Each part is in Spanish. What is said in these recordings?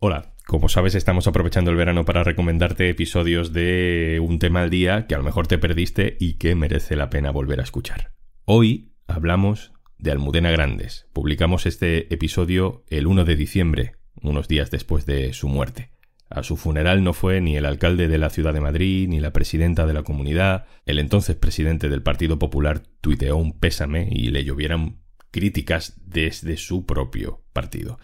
Hola, como sabes estamos aprovechando el verano para recomendarte episodios de un tema al día que a lo mejor te perdiste y que merece la pena volver a escuchar. Hoy hablamos de Almudena Grandes. Publicamos este episodio el 1 de diciembre, unos días después de su muerte. A su funeral no fue ni el alcalde de la ciudad de Madrid, ni la presidenta de la comunidad. El entonces presidente del Partido Popular tuiteó un pésame y le llovieran críticas desde su propio partido.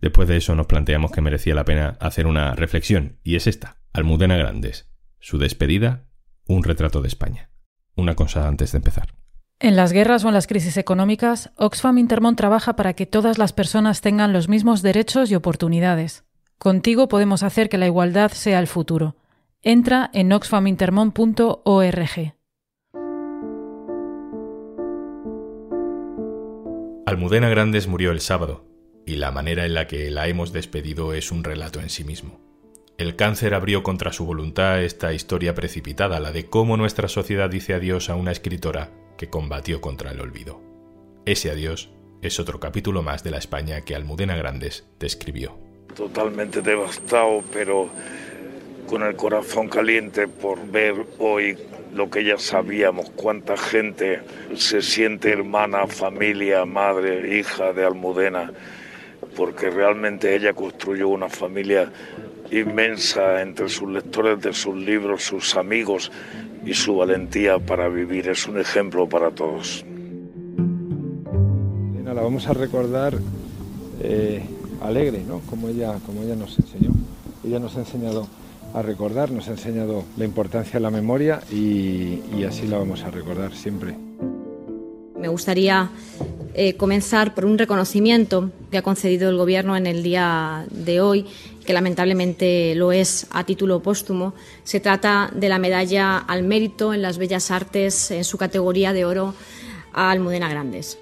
Después de eso nos planteamos que merecía la pena hacer una reflexión, y es esta. Almudena Grandes. Su despedida, un retrato de España. Una cosa antes de empezar. En las guerras o en las crisis económicas, Oxfam Intermont trabaja para que todas las personas tengan los mismos derechos y oportunidades. Contigo podemos hacer que la igualdad sea el futuro. Entra en oxfamintermont.org. Almudena Grandes murió el sábado, y la manera en la que la hemos despedido es un relato en sí mismo. El cáncer abrió contra su voluntad esta historia precipitada, la de cómo nuestra sociedad dice adiós a una escritora que combatió contra el olvido. Ese adiós es otro capítulo más de la España que Almudena Grandes describió. Totalmente devastado, pero con el corazón caliente por ver hoy lo que ya sabíamos, cuánta gente se siente hermana, familia, madre, hija de Almudena, porque realmente ella construyó una familia inmensa entre sus lectores de sus libros, sus amigos, y su valentía para vivir es un ejemplo para todos. La vamos a recordar eh, alegre, ¿no? Como ella, como ella nos enseñó. Ella nos ha enseñado a recordar, nos ha enseñado la importancia de la memoria y, y así la vamos a recordar siempre. Me gustaría eh, comenzar por un reconocimiento que ha concedido el Gobierno en el día de hoy, que lamentablemente lo es a título póstumo. Se trata de la medalla al mérito en las bellas artes en su categoría de oro a Almudena Grandes.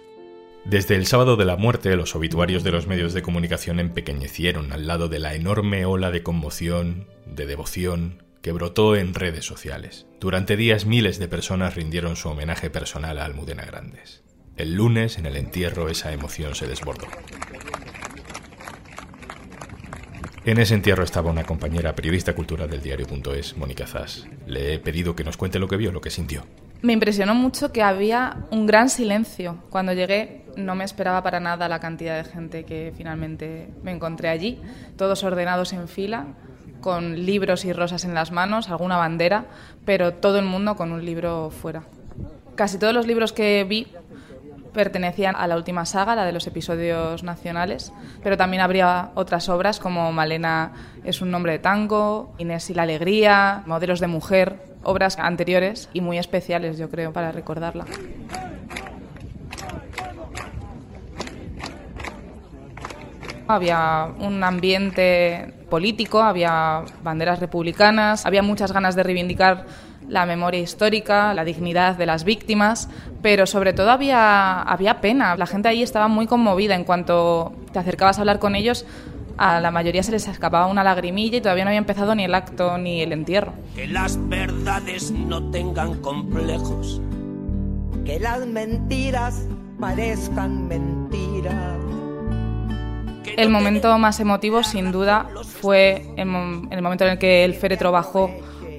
Desde el sábado de la muerte, los obituarios de los medios de comunicación empequeñecieron al lado de la enorme ola de conmoción, de devoción, que brotó en redes sociales. Durante días miles de personas rindieron su homenaje personal a Almudena Grandes. El lunes, en el entierro, esa emoción se desbordó. En ese entierro estaba una compañera periodista cultural del diario.es, Mónica Zas. Le he pedido que nos cuente lo que vio, lo que sintió. Me impresionó mucho que había un gran silencio. Cuando llegué no me esperaba para nada la cantidad de gente que finalmente me encontré allí, todos ordenados en fila, con libros y rosas en las manos, alguna bandera, pero todo el mundo con un libro fuera. Casi todos los libros que vi pertenecían a la última saga, la de los episodios nacionales, pero también habría otras obras como Malena es un nombre de tango, Inés y la alegría, Modelos de mujer, obras anteriores y muy especiales, yo creo, para recordarla. Había un ambiente político, había banderas republicanas, había muchas ganas de reivindicar la memoria histórica, la dignidad de las víctimas, pero sobre todo había, había pena. La gente ahí estaba muy conmovida en cuanto te acercabas a hablar con ellos. A la mayoría se les escapaba una lagrimilla y todavía no había empezado ni el acto ni el entierro. Que las verdades no tengan complejos. Que las mentiras parezcan mentiras. El momento más emotivo, sin duda, fue el, el momento en el que el féretro bajó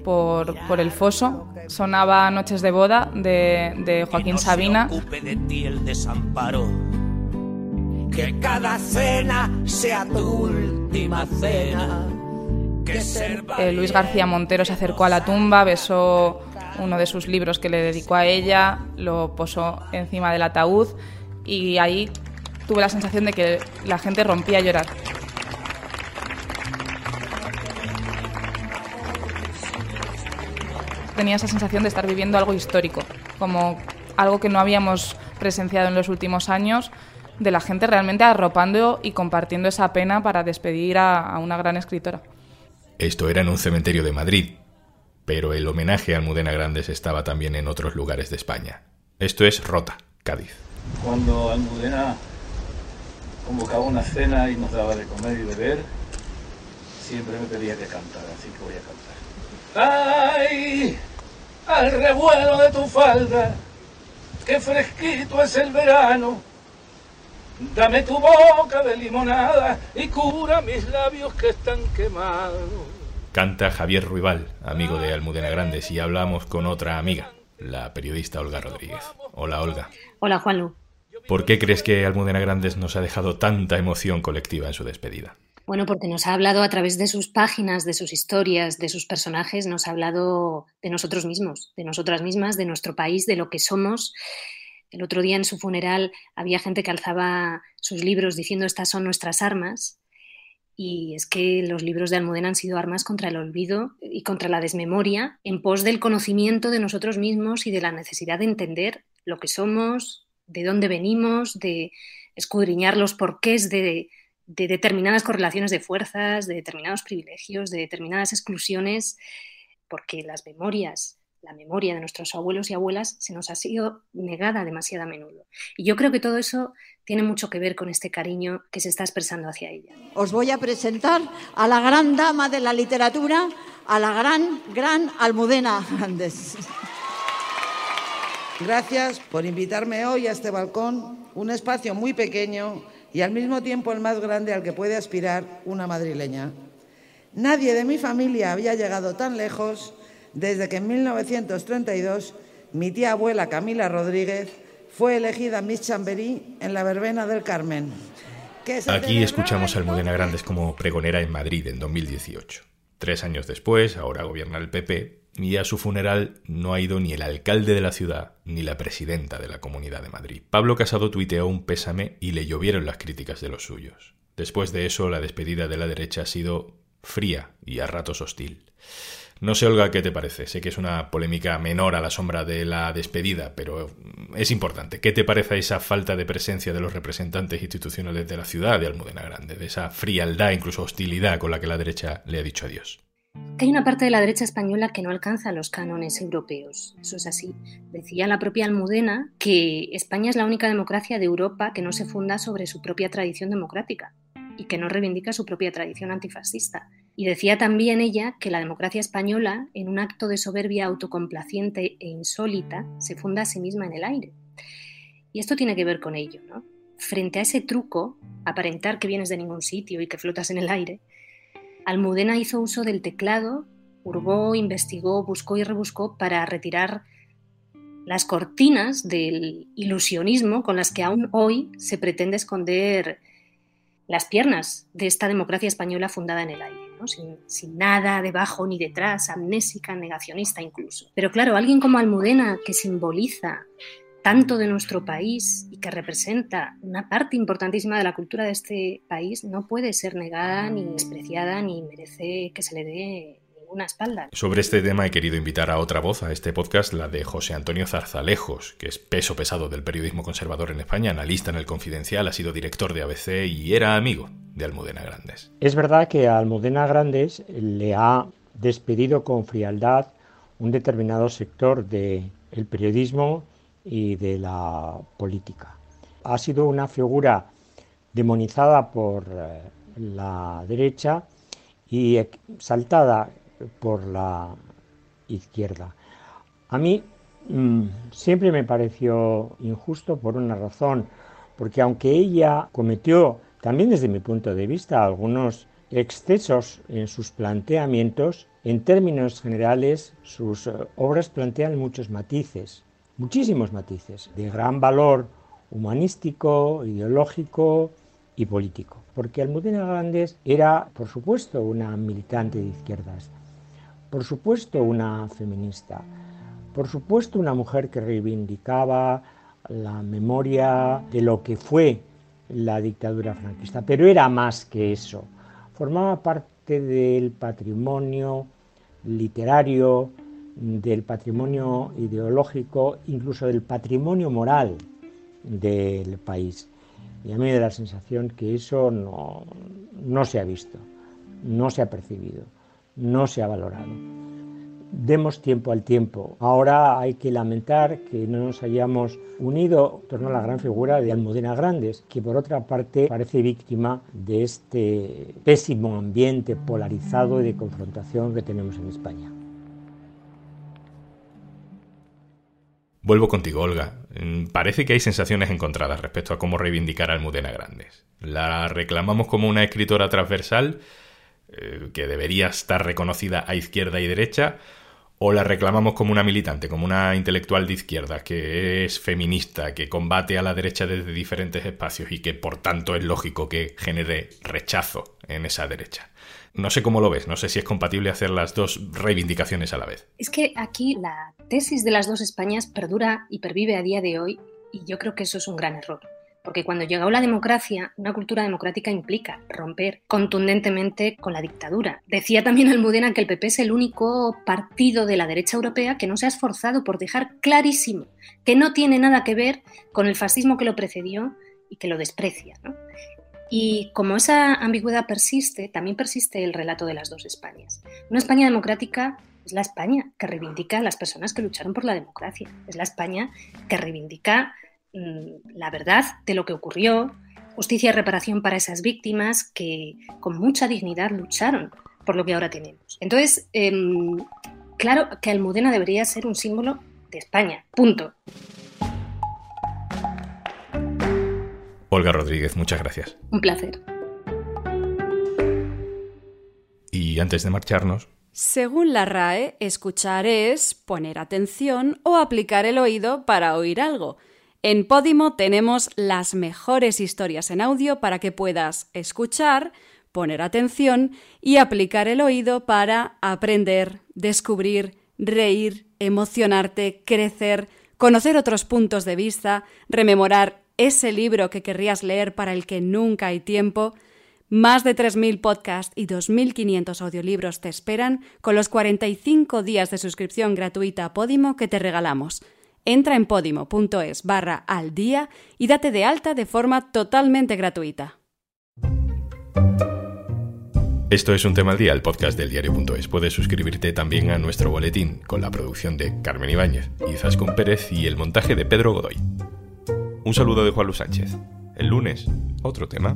por, por el foso. Sonaba Noches de Boda de, de Joaquín Sabina. De ti el desamparo. Que cada cena sea tu última cena. Que eh, Luis García Montero se acercó a la tumba, besó uno de sus libros que le dedicó a ella, lo posó encima del ataúd y ahí tuve la sensación de que la gente rompía a llorar. Tenía esa sensación de estar viviendo algo histórico, como algo que no habíamos presenciado en los últimos años, de la gente realmente arropando y compartiendo esa pena para despedir a, una gran escritora. Esto era en un cementerio de Madrid, pero el homenaje a Almudena Grandes estaba también en otros lugares de España. Esto es Rota, Cádiz. Cuando Almudena convocaba una cena y nos daba de comer y beber, siempre me pedía que cantara, así que voy a cantar. ¡Ay! Al revuelo de tu falda, qué fresquito es el verano. Dame tu boca de limonada y cura mis labios que están quemados. Canta Javier Ruibal, amigo de Almudena Grandes, y hablamos con otra amiga, la periodista Olga Rodríguez. Hola, Olga. Hola, Juanlu. ¿Por qué crees que Almudena Grandes nos ha dejado tanta emoción colectiva en su despedida? Bueno, porque nos ha hablado a través de sus páginas, de sus historias, de sus personajes, nos ha hablado de nosotros mismos, de nosotras mismas, de nuestro país, de lo que somos. El otro día en su funeral había gente que alzaba sus libros diciendo estas son nuestras armas. Y es que los libros de Almudena han sido armas contra el olvido y contra la desmemoria, en pos del conocimiento de nosotros mismos y de la necesidad de entender lo que somos, de dónde venimos, de escudriñar los porqués de, de determinadas correlaciones de fuerzas, de determinados privilegios, de determinadas exclusiones, porque las memorias, la memoria de nuestros abuelos y abuelas se nos ha sido negada demasiado a menudo. Y yo creo que todo eso tiene mucho que ver con este cariño que se está expresando hacia ella. Os voy a presentar a la gran dama de la literatura, a la gran, gran Almudena Grandes. Gracias por invitarme hoy a este balcón, un espacio muy pequeño y al mismo tiempo el más grande al que puede aspirar una madrileña. Nadie de mi familia había llegado tan lejos desde que en 1932 mi tía abuela Camila Rodríguez fue elegida Miss Chamberí en la verbena del Carmen. Aquí escuchamos a Almudena Grandes como pregonera en Madrid en 2018. Tres años después, ahora gobierna el PP, y a su funeral no ha ido ni el alcalde de la ciudad ni la presidenta de la Comunidad de Madrid. Pablo Casado tuiteó un pésame y le llovieron las críticas de los suyos. Después de eso, la despedida de la derecha ha sido fría y a ratos hostil. No sé, Olga, qué te parece. Sé que es una polémica menor a la sombra de la despedida, pero es importante. ¿Qué te parece esa falta de presencia de los representantes institucionales de la ciudad de Almudena Grande, de esa frialdad, incluso hostilidad con la que la derecha le ha dicho adiós? Hay una parte de la derecha española que no alcanza los cánones europeos. Eso es así. Decía la propia Almudena que España es la única democracia de Europa que no se funda sobre su propia tradición democrática y que no reivindica su propia tradición antifascista. Y decía también ella que la democracia española, en un acto de soberbia autocomplaciente e insólita, se funda a sí misma en el aire. Y esto tiene que ver con ello, ¿no? Frente a ese truco, aparentar que vienes de ningún sitio y que flotas en el aire, Almudena hizo uso del teclado, hurgó, investigó, buscó y rebuscó para retirar las cortinas del ilusionismo con las que aún hoy se pretende esconder las piernas de esta democracia española fundada en el aire, sin, sin, nada debajo ni detrás, amnésica, negacionista incluso. Pero claro, alguien como Almudena, que simboliza tanto de nuestro país y que representa una parte importantísima de la cultura de este país, no puede ser negada ni despreciada ni merece que se le dé ninguna espalda. Sobre este tema he querido invitar a otra voz a este podcast, la de José Antonio Zarzalejos, que es peso pesado del periodismo conservador en España, analista en el Confidencial, ha sido director de ABC y era amigo de Almudena Grandes. Es verdad que a Almudena Grandes le ha despedido con frialdad un determinado sector del periodismo y de la política. Ha sido una figura demonizada por eh, la derecha y exaltada por la izquierda. A mí mm, siempre me pareció injusto por una razón, porque aunque ella cometió, también desde mi punto de vista, algunos excesos en sus planteamientos, en términos generales sus eh, obras plantean muchos matices muchísimos matices de gran valor humanístico, ideológico y político. Porque Almudena Grandes era, por supuesto, una militante de izquierdas, por supuesto, una feminista, por supuesto, una mujer que reivindicaba la memoria de lo que fue la dictadura franquista, pero era más que eso. Formaba parte del patrimonio literario, del patrimonio ideológico, incluso del patrimonio moral del país. Y a mí me da la sensación que eso no, no se ha visto, no se ha percibido, no se ha valorado. Demos tiempo al tiempo. Ahora hay que lamentar que no nos hayamos unido en torno a la gran figura de Almudena Grandes, que por otra parte parece víctima de este pésimo ambiente polarizado y de confrontación que tenemos en España. Vuelvo contigo, Olga. mm, parece que hay sensaciones encontradas respecto a cómo reivindicar a Almudena Grandes. La reclamamos como una escritora transversal eh, que debería estar reconocida a izquierda y derecha, o la reclamamos como una militante, como una intelectual de izquierda, que es feminista, que combate a la derecha desde diferentes espacios y que por tanto es lógico que genere rechazo en esa derecha. No sé cómo lo ves, no sé si es compatible hacer las dos reivindicaciones a la vez. Es que aquí la tesis de las dos Españas perdura y pervive a día de hoy y yo creo que eso es un gran error. Porque cuando llegó la democracia, una cultura democrática implica romper contundentemente con la dictadura. Decía también Almudena que el PP es el único partido de la derecha europea que no se ha esforzado por dejar clarísimo que no tiene nada que ver con el fascismo que lo precedió y que lo desprecia. Y como esa ambigüedad persiste, también persiste el relato de las dos Españas. Una España democrática es la España que reivindica a las personas que lucharon por la democracia. Es la España que reivindica Mm, la verdad de lo que ocurrió, justicia y reparación para esas víctimas que con mucha dignidad lucharon por lo que ahora tenemos. Entonces, em, claro que Almudena debería ser un símbolo de España, punto. Olga Rodríguez, muchas gracias. Un placer. Y antes de marcharnos... Según la RAE, escuchar es poner atención o aplicar el oído para oír algo. En Podimo tenemos las mejores historias en audio para que puedas escuchar, poner atención y aplicar el oído para aprender, descubrir, reír, emocionarte, crecer, conocer otros puntos de vista, rememorar ese libro que querrías leer para el que nunca hay tiempo. Más de 3.000 podcasts y 2.500 audiolibros te esperan con los 45 días de suscripción gratuita a Podimo que te regalamos. Entra en podimo.es barra al día y date de alta de forma totalmente gratuita. Esto es un tema al día, el podcast del diario.es. Puedes suscribirte también a nuestro boletín con la producción de Carmen Ibáñez, Izaskun Pérez y el montaje de Pedro Godoy. Un saludo de Juan Luis Sánchez. El lunes, otro tema.